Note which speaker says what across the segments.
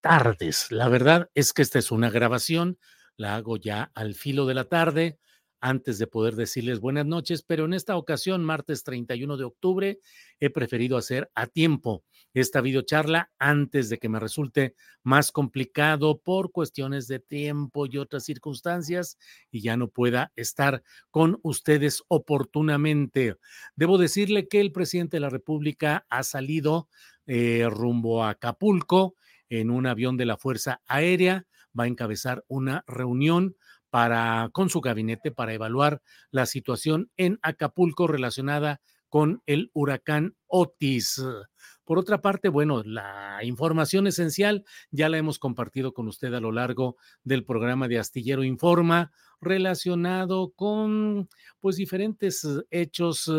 Speaker 1: tardes. La verdad es que esta es una grabación, la hago ya al filo de la tarde, antes de poder decirles buenas noches, pero en esta ocasión, martes 31 de octubre, he preferido hacer a tiempo esta videocharla antes de que me resulte más complicado por cuestiones de tiempo y otras circunstancias y ya no pueda estar con ustedes oportunamente. Debo decirle que el presidente de la República ha salido eh, rumbo a Acapulco en un avión de la Fuerza Aérea, va a encabezar una reunión para con su gabinete para evaluar la situación en Acapulco relacionada con el huracán Otis. Por otra parte, bueno, la información esencial ya la hemos compartido con usted a lo largo del programa de Astillero Informa relacionado con pues diferentes hechos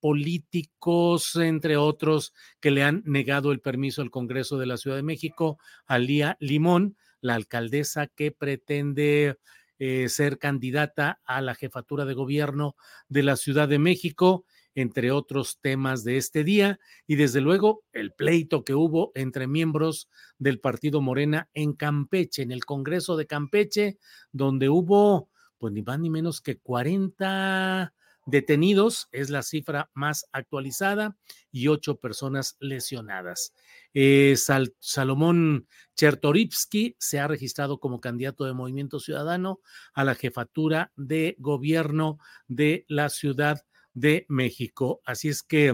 Speaker 1: políticos, entre otros, que le han negado el permiso al Congreso de la Ciudad de México a Lía Limón, la alcaldesa que pretende eh, ser candidata a la jefatura de gobierno de la Ciudad de México, entre otros temas de este día, y desde luego el pleito que hubo entre miembros del partido Morena en Campeche, en el Congreso de Campeche, donde hubo, pues ni más ni menos que 40 detenidos, es la cifra más actualizada, y ocho personas lesionadas. Eh, Salomón Chertorivsky se ha registrado como candidato de Movimiento Ciudadano a la jefatura de gobierno de la Ciudad de México. Así es que,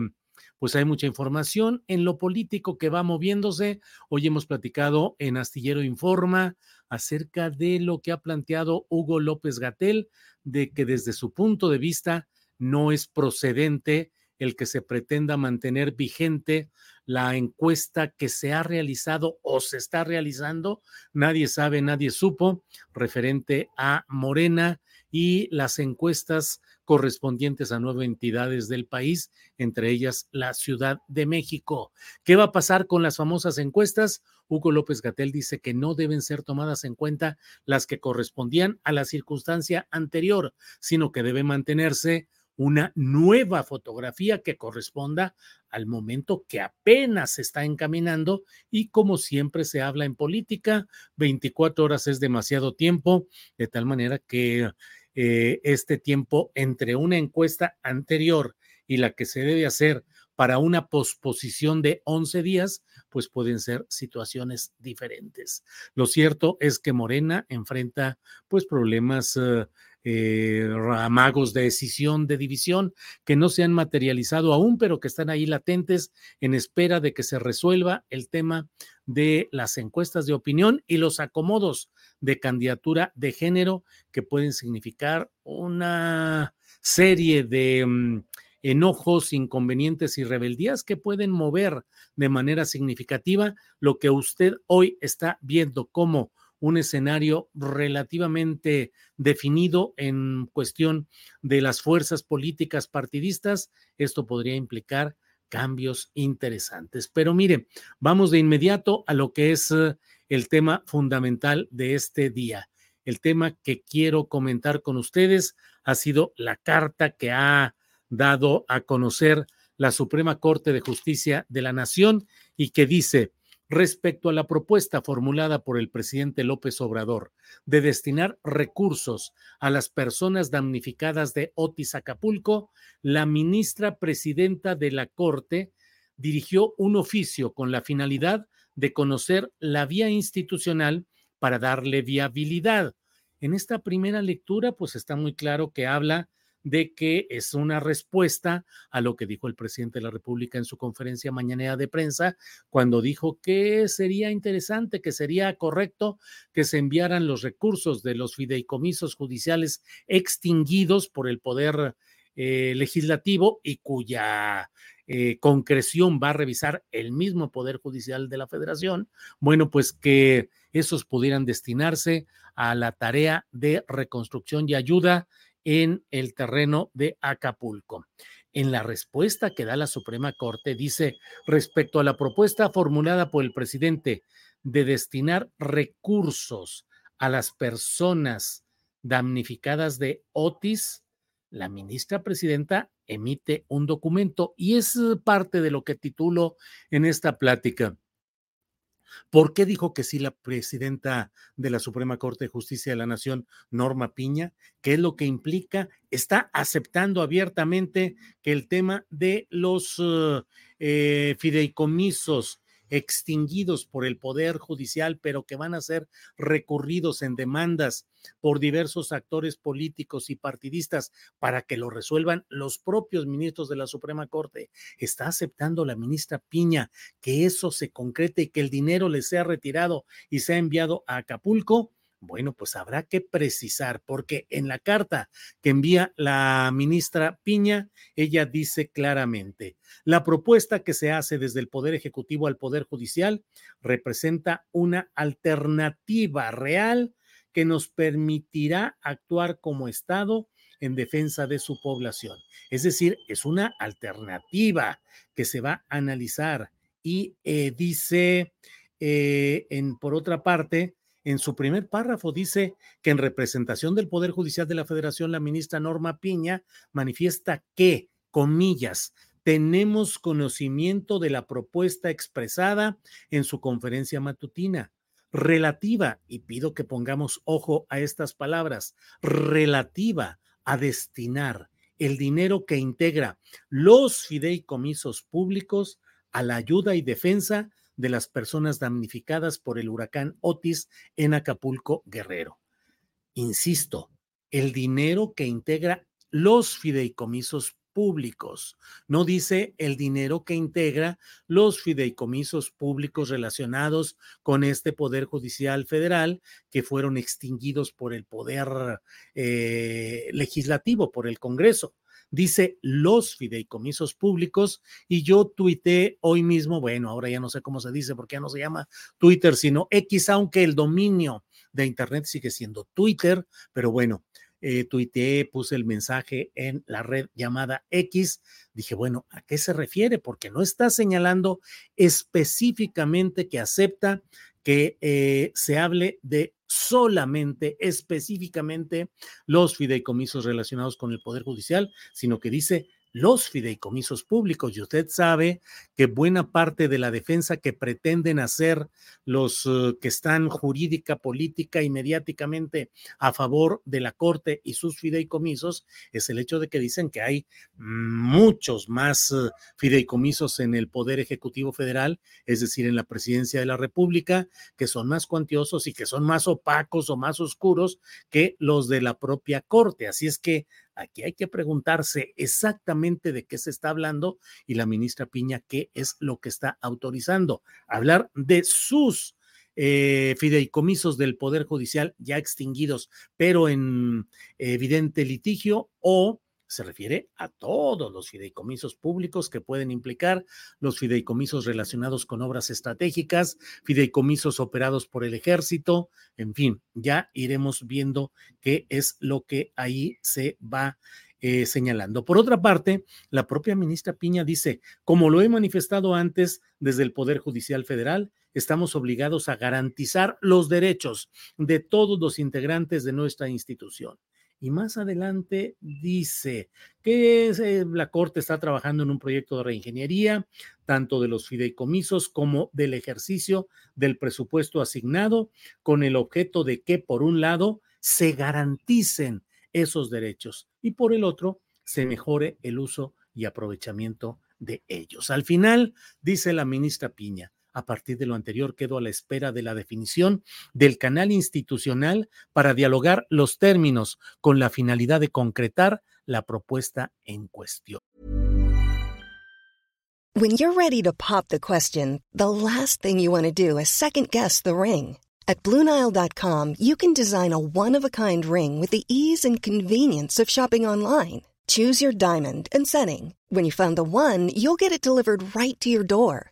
Speaker 1: pues hay mucha información en lo político que va moviéndose. Hoy hemos platicado en Astillero Informa acerca de lo que ha planteado Hugo López Gatel, de que desde su punto de vista no es procedente el que se pretenda mantener vigente la encuesta que se ha realizado o se está realizando, nadie sabe, nadie supo, referente a Morena y las encuestas correspondientes a nueve entidades del país, entre ellas la Ciudad de México. ¿Qué va a pasar con las famosas encuestas? Hugo López Gatel dice que no deben ser tomadas en cuenta las que correspondían a la circunstancia anterior, sino que debe mantenerse una nueva fotografía que corresponda al momento que apenas se está encaminando y como siempre se habla en política, 24 horas es demasiado tiempo, de tal manera que eh, este tiempo entre una encuesta anterior y la que se debe hacer para una posposición de 11 días, pues pueden ser situaciones diferentes. Lo cierto es que Morena enfrenta pues problemas eh, eh, ramagos de decisión, de división, que no se han materializado aún, pero que están ahí latentes en espera de que se resuelva el tema de las encuestas de opinión y los acomodos de candidatura de género que pueden significar una serie de mm, enojos, inconvenientes y rebeldías que pueden mover de manera significativa lo que usted hoy está viendo como un escenario relativamente definido en cuestión de las fuerzas políticas partidistas, esto podría implicar cambios interesantes. Pero mire, vamos de inmediato a lo que es eh, el tema fundamental de este día. El tema que quiero comentar con ustedes ha sido la carta que ha dado a conocer la Suprema Corte de Justicia de la Nación y que dice, respecto a la propuesta formulada por el presidente López Obrador de destinar recursos a las personas damnificadas de Otis Acapulco, la ministra presidenta de la Corte dirigió un oficio con la finalidad de conocer la vía institucional para darle viabilidad. En esta primera lectura, pues está muy claro que habla de que es una respuesta a lo que dijo el presidente de la República en su conferencia mañanera de prensa, cuando dijo que sería interesante, que sería correcto que se enviaran los recursos de los fideicomisos judiciales extinguidos por el poder eh, legislativo y cuya eh, concreción va a revisar el mismo Poder Judicial de la Federación, bueno, pues que esos pudieran destinarse a la tarea de reconstrucción y ayuda en el terreno de Acapulco. En la respuesta que da la Suprema Corte dice, respecto a la propuesta formulada por el presidente de destinar recursos a las personas damnificadas de Otis, la ministra presidenta emite un documento y es parte de lo que titulo en esta plática. ¿Por qué dijo que sí la presidenta de la Suprema Corte de Justicia de la Nación, Norma Piña? ¿Qué es lo que implica? Está aceptando abiertamente que el tema de los uh, eh, fideicomisos extinguidos por el Poder Judicial, pero que van a ser recurridos en demandas por diversos actores políticos y partidistas para que lo resuelvan los propios ministros de la Suprema Corte. Está aceptando la ministra Piña que eso se concrete y que el dinero le sea retirado y sea enviado a Acapulco. Bueno, pues habrá que precisar, porque en la carta que envía la ministra Piña, ella dice claramente, la propuesta que se hace desde el Poder Ejecutivo al Poder Judicial representa una alternativa real que nos permitirá actuar como Estado en defensa de su población. Es decir, es una alternativa que se va a analizar y eh, dice, eh, en, por otra parte, en su primer párrafo dice que en representación del Poder Judicial de la Federación, la ministra Norma Piña manifiesta que, comillas, tenemos conocimiento de la propuesta expresada en su conferencia matutina relativa, y pido que pongamos ojo a estas palabras, relativa a destinar el dinero que integra los fideicomisos públicos a la ayuda y defensa de las personas damnificadas por el huracán Otis en Acapulco, Guerrero. Insisto, el dinero que integra los fideicomisos públicos. No dice el dinero que integra los fideicomisos públicos relacionados con este Poder Judicial Federal que fueron extinguidos por el Poder eh, Legislativo, por el Congreso dice los fideicomisos públicos y yo tuité hoy mismo, bueno, ahora ya no sé cómo se dice porque ya no se llama Twitter, sino X, aunque el dominio de Internet sigue siendo Twitter, pero bueno, eh, tuiteé, puse el mensaje en la red llamada X. Dije, bueno, ¿a qué se refiere? Porque no está señalando específicamente que acepta que eh, se hable de solamente, específicamente, los fideicomisos relacionados con el Poder Judicial, sino que dice los fideicomisos públicos. Y usted sabe que buena parte de la defensa que pretenden hacer los eh, que están jurídica, política y mediáticamente a favor de la Corte y sus fideicomisos es el hecho de que dicen que hay muchos más eh, fideicomisos en el Poder Ejecutivo Federal, es decir, en la Presidencia de la República, que son más cuantiosos y que son más opacos o más oscuros que los de la propia Corte. Así es que Aquí hay que preguntarse exactamente de qué se está hablando y la ministra Piña qué es lo que está autorizando. Hablar de sus eh, fideicomisos del Poder Judicial ya extinguidos, pero en evidente litigio o se refiere a todos los fideicomisos públicos que pueden implicar los fideicomisos relacionados con obras estratégicas, fideicomisos operados por el ejército, en fin, ya iremos viendo qué es lo que ahí se va eh, señalando. Por otra parte, la propia ministra Piña dice, como lo he manifestado antes desde el Poder Judicial Federal, estamos obligados a garantizar los derechos de todos los integrantes de nuestra institución y más adelante dice que eh, la Corte está trabajando en un proyecto de reingeniería, tanto de los fideicomisos como del ejercicio del presupuesto asignado, con el objeto de que, por un lado, se garanticen esos derechos y por el otro, se mejore el uso y aprovechamiento de ellos. Al final, dice la ministra Piña, a partir de lo anterior, quedo a la espera de la definición del canal institucional para dialogar los términos con la finalidad de concretar la propuesta en cuestión.
Speaker 2: When you're ready to pop the question, the last thing you want to do is second guess the ring. At Bluenile.com, you can design a one of a kind ring with the ease and convenience of shopping online. Choose your diamond and setting. When you find the one, you'll get it delivered right to your door.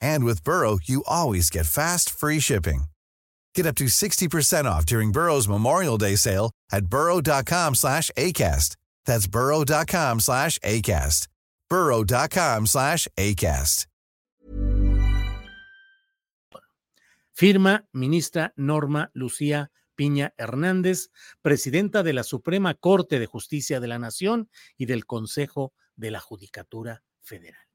Speaker 3: And with Burrow, you always get fast, free shipping. Get up to 60% off during Burrow's Memorial Day sale at burrow.com slash ACAST. That's burrow.com slash ACAST. burrow.com slash ACAST.
Speaker 1: Firma ministra Norma Lucía Piña Hernández, presidenta de la Suprema Corte de Justicia de la Nación y del Consejo de la Judicatura Federal.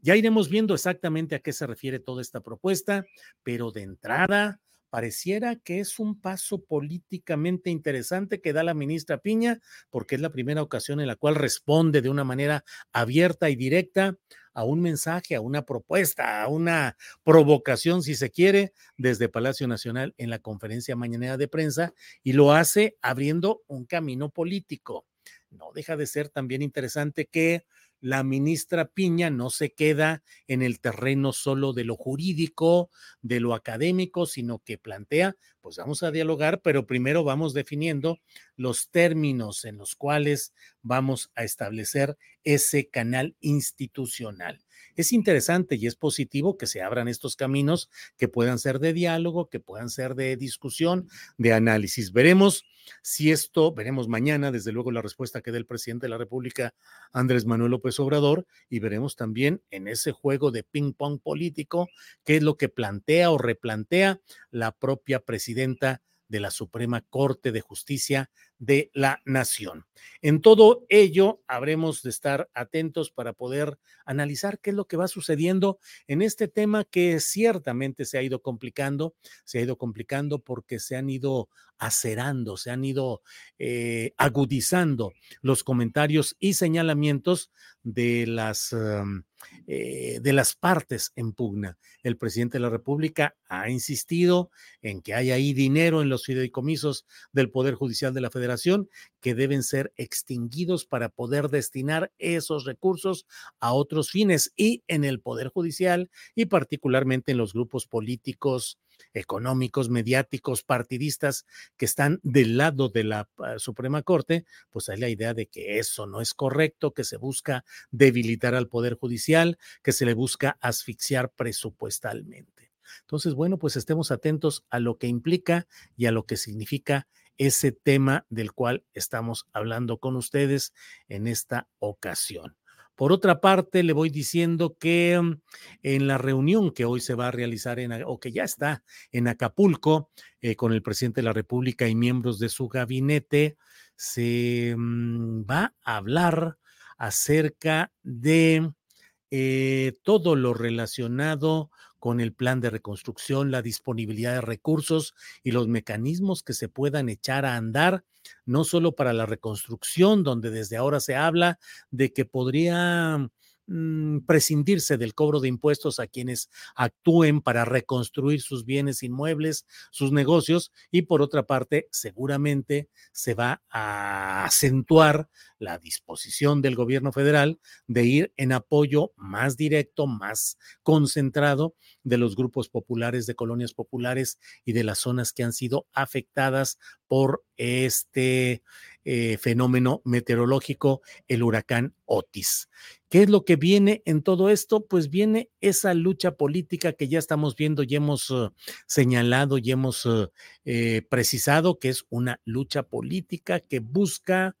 Speaker 1: Ya iremos viendo exactamente a qué se refiere toda esta propuesta, pero de entrada pareciera que es un paso políticamente interesante que da la ministra Piña, porque es la primera ocasión en la cual responde de una manera abierta y directa a un mensaje, a una propuesta, a una provocación, si se quiere, desde Palacio Nacional en la conferencia mañanera de prensa y lo hace abriendo un camino político. No deja de ser también interesante que la ministra Piña no se queda en el terreno solo de lo jurídico, de lo académico, sino que plantea, pues vamos a dialogar, pero primero vamos definiendo los términos en los cuales vamos a establecer ese canal institucional es interesante y es positivo que se abran estos caminos que puedan ser de diálogo, que puedan ser de discusión, de análisis. Veremos si esto, veremos mañana, desde luego, la respuesta que dé el presidente de la República, Andrés Manuel López Obrador, y veremos también en ese juego de ping-pong político qué es lo que plantea o replantea la propia presidenta de la Suprema Corte de Justicia de la Nación. En todo ello, habremos de estar atentos para poder analizar qué es lo que va sucediendo en este tema que ciertamente se ha ido complicando, se ha ido complicando porque se han ido acerando, se han ido eh, agudizando los comentarios y señalamientos de las, eh, de las partes en pugna. El presidente de la República ha insistido en que hay ahí dinero en los fideicomisos del Poder Judicial de la Federación que deben ser extinguidos para poder destinar esos recursos a otros fines y en el Poder Judicial y particularmente en los grupos políticos económicos, mediáticos, partidistas que están del lado de la ah, Suprema Corte, pues hay la idea de que eso no es correcto, que se busca debilitar al Poder Judicial, que se le busca asfixiar presupuestalmente. Entonces, bueno, pues estemos atentos a lo que implica y a lo que significa ese tema del cual estamos hablando con ustedes en esta ocasión. Por otra parte, le voy diciendo que mm, en la reunión que hoy se va a realizar en, o que ya está en Acapulco eh, con el presidente de la República y miembros de su gabinete, se mm, va a hablar acerca de eh, todo lo relacionado con el plan de reconstrucción, la disponibilidad de recursos y los mecanismos que se puedan echar a andar, no solo para la reconstrucción, donde desde ahora se habla de que podría Mm, prescindirse del cobro de impuestos a quienes actúen para reconstruir sus bienes inmuebles, sus negocios, y por otra parte, seguramente se va a acentuar la disposición del gobierno federal de ir en apoyo más directo, más concentrado de los grupos populares, de colonias populares y de las zonas que han sido afectadas por este eh, fenómeno meteorológico, el huracán Otis. ¿Qué es lo que viene en todo esto? Pues viene esa lucha política que ya estamos viendo y hemos uh, señalado y hemos uh, eh, precisado que es una lucha política que busca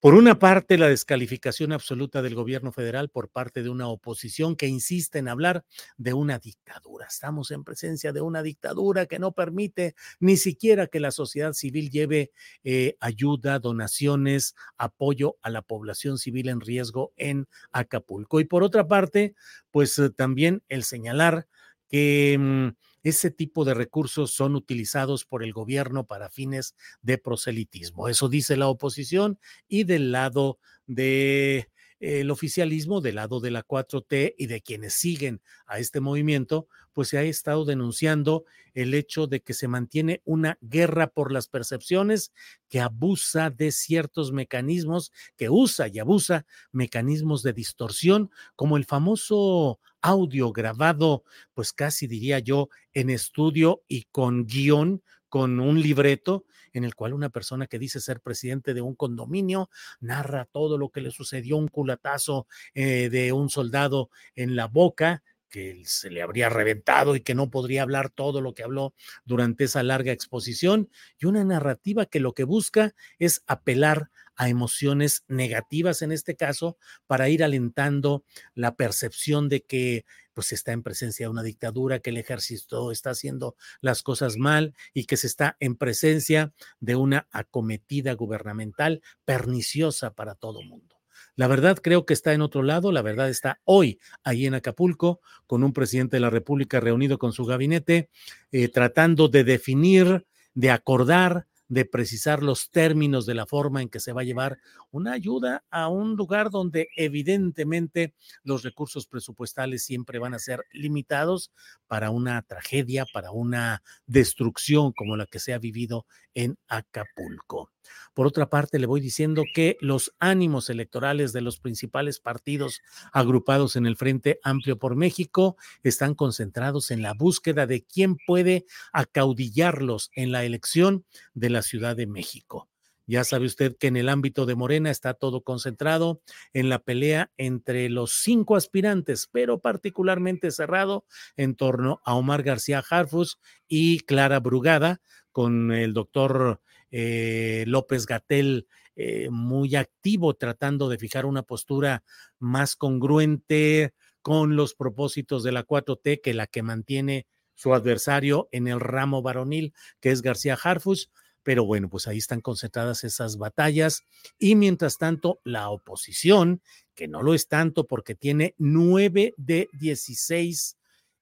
Speaker 1: por una parte, la descalificación absoluta del gobierno federal por parte de una oposición que insiste en hablar de una dictadura. Estamos en presencia de una dictadura que no permite ni siquiera que la sociedad civil lleve eh, ayuda, donaciones, apoyo a la población civil en riesgo en Acapulco. Y por otra parte, pues eh, también el señalar que... Mm, ese tipo de recursos son utilizados por el gobierno para fines de proselitismo. Eso dice la oposición y del lado de el oficialismo del lado de la 4T y de quienes siguen a este movimiento, pues se ha estado denunciando el hecho de que se mantiene una guerra por las percepciones que abusa de ciertos mecanismos, que usa y abusa mecanismos de distorsión, como el famoso audio grabado, pues casi diría yo, en estudio y con guion, con un libreto en el cual una persona que dice ser presidente de un condominio narra todo lo que le sucedió, un culatazo eh, de un soldado en la boca que se le habría reventado y que no podría hablar todo lo que habló durante esa larga exposición, y una narrativa que lo que busca es apelar a emociones negativas en este caso para ir alentando la percepción de que pues está en presencia de una dictadura, que el ejército está haciendo las cosas mal y que se está en presencia de una acometida gubernamental perniciosa para todo mundo. La verdad creo que está en otro lado, la verdad está hoy ahí en Acapulco con un presidente de la República reunido con su gabinete, eh, tratando de definir, de acordar, de precisar los términos de la forma en que se va a llevar una ayuda a un lugar donde evidentemente los recursos presupuestales siempre van a ser limitados para una tragedia, para una destrucción como la que se ha vivido en Acapulco. Por otra parte, le voy diciendo que los ánimos electorales de los principales partidos agrupados en el Frente Amplio por México están concentrados en la búsqueda de quién puede acaudillarlos en la elección de la Ciudad de México. Ya sabe usted que en el ámbito de Morena está todo concentrado en la pelea entre los cinco aspirantes, pero particularmente cerrado en torno a Omar García Harfus y Clara Brugada, con el doctor eh, López Gatel eh, muy activo tratando de fijar una postura más congruente con los propósitos de la 4T que la que mantiene su adversario en el ramo varonil, que es García Harfus. Pero bueno, pues ahí están concentradas esas batallas. Y mientras tanto, la oposición, que no lo es tanto porque tiene nueve de 16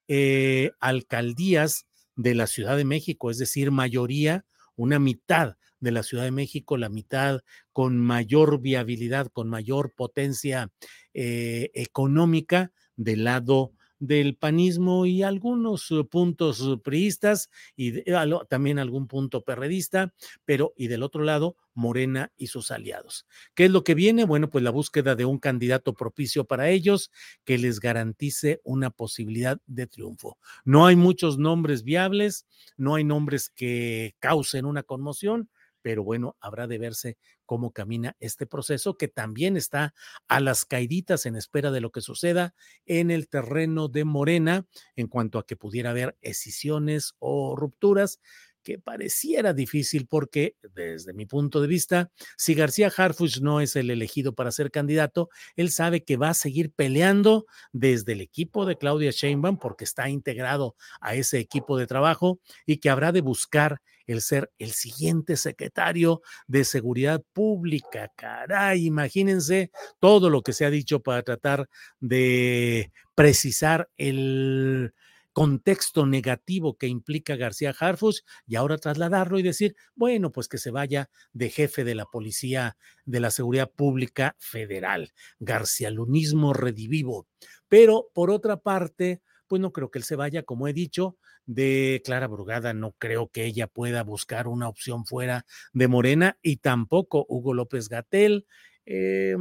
Speaker 1: eh, alcaldías de la Ciudad de México, es decir, mayoría, una mitad de la Ciudad de México, la mitad con mayor viabilidad, con mayor potencia eh, económica del lado del panismo y algunos eh, puntos eh, priistas y también algún punto perredista, pero y del otro lado Morena y sus aliados. ¿Qué es lo que viene? Bueno, pues la búsqueda de un candidato propicio para ellos que les garantice una posibilidad de triunfo. No hay muchos nombres viables, no hay nombres que causen una conmoción, pero bueno, habrá de verse cómo camina este proceso que también está a las caiditas en espera de lo que suceda en el terreno de Morena en cuanto a que pudiera haber escisiones o rupturas que pareciera difícil porque, desde mi punto de vista, si García Harfuch no es el elegido para ser candidato, él sabe que va a seguir peleando desde el equipo de Claudia Sheinbaum porque está integrado a ese equipo de trabajo y que habrá de buscar el ser el siguiente secretario de Seguridad Pública. Caray, imagínense todo lo que se ha dicho para tratar de precisar el contexto negativo que implica García Harfus y ahora trasladarlo y decir, bueno, pues que se vaya de jefe de la Policía de la Seguridad Pública Federal. García Lunismo redivivo. Pero por otra parte, pues no creo que él se vaya, como he dicho, de Clara Brugada, no creo que ella pueda buscar una opción fuera de Morena y tampoco Hugo López Gatel eh,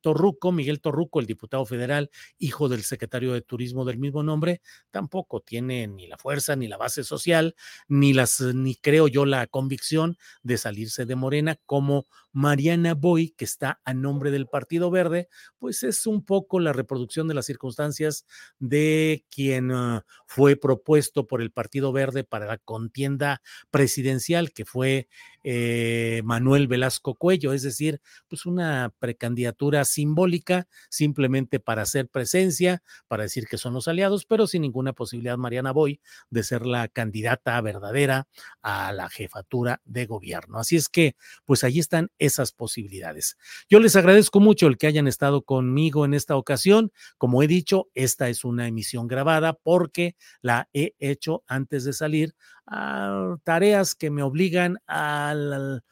Speaker 1: Torruco, Miguel Torruco, el diputado federal, hijo del secretario de Turismo del mismo nombre, tampoco tiene ni la fuerza, ni la base social, ni las, ni creo yo la convicción de salirse de Morena, como Mariana Boy, que está a nombre del Partido Verde, pues es un poco la reproducción de las circunstancias de quien ah, fue propuesto por el Partido Verde para la contienda presidencial, que fue eh, Manuel Velasco Cuello, es decir, pues una precandidatura simbólica simplemente para hacer presencia, para decir que son los aliados, pero sin ninguna posibilidad Mariana Boy de ser la candidata verdadera a la jefatura de gobierno. Así es que, pues ahí están esas posibilidades. Yo les agradezco mucho el que hayan estado conmigo en esta ocasión. Como he dicho, esta es una emisión grabada porque la he hecho antes de salir a tareas que me obligan al,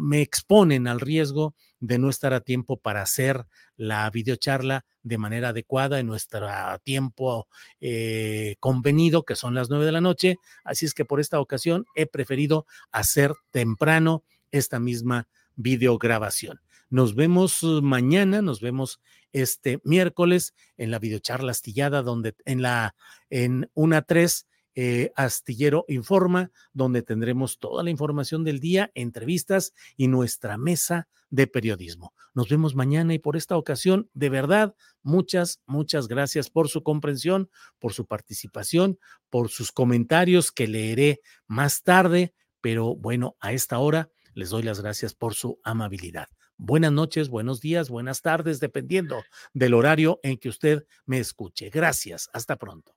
Speaker 1: me exponen al riesgo de no estar a tiempo para hacer la videocharla de manera adecuada en nuestro tiempo eh, convenido, que son las nueve de la noche. Así es que por esta ocasión he preferido hacer temprano esta misma videograbación. Nos vemos mañana, nos vemos este miércoles en la videocharla astillada, donde en la en una tres eh, Astillero Informa, donde tendremos toda la información del día, entrevistas y nuestra mesa de periodismo. Nos vemos mañana y por esta ocasión, de verdad, muchas, muchas gracias por su comprensión, por su participación, por sus comentarios que leeré más tarde, pero bueno, a esta hora les doy las gracias por su amabilidad. Buenas noches, buenos días, buenas tardes, dependiendo del horario en que usted me escuche. Gracias, hasta pronto.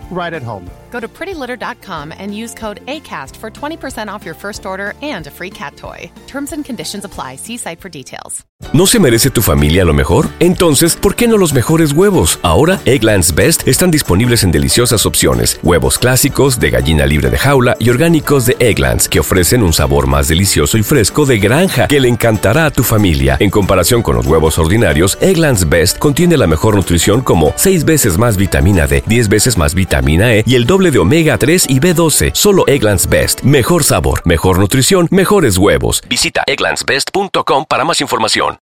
Speaker 4: right at home.
Speaker 5: Go to prettylitter.com and use code ACAST for 20% off your first order and a free cat toy. Terms and conditions apply. See site for details.
Speaker 6: ¿No se merece tu familia lo mejor? Entonces, ¿por qué no los mejores huevos? Ahora, Egglands Best están disponibles en deliciosas opciones. Huevos clásicos, de gallina libre de jaula y orgánicos de Egglands, que ofrecen un sabor más delicioso y fresco de granja que le encantará a tu familia. En comparación con los huevos ordinarios, Egglands Best contiene la mejor nutrición como 6 veces más vitamina D, 10 veces más E y el doble de omega 3 y B12. Solo Egglands Best. Mejor sabor, mejor nutrición, mejores huevos. Visita egglandsbest.com para más información.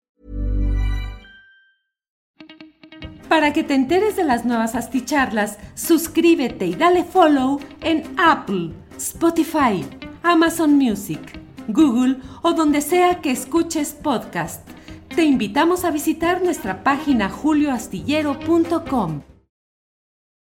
Speaker 7: Para que te enteres de las nuevas asticharlas, suscríbete y dale follow en Apple, Spotify, Amazon Music, Google o donde sea que escuches podcast. Te invitamos a visitar nuestra página julioastillero.com.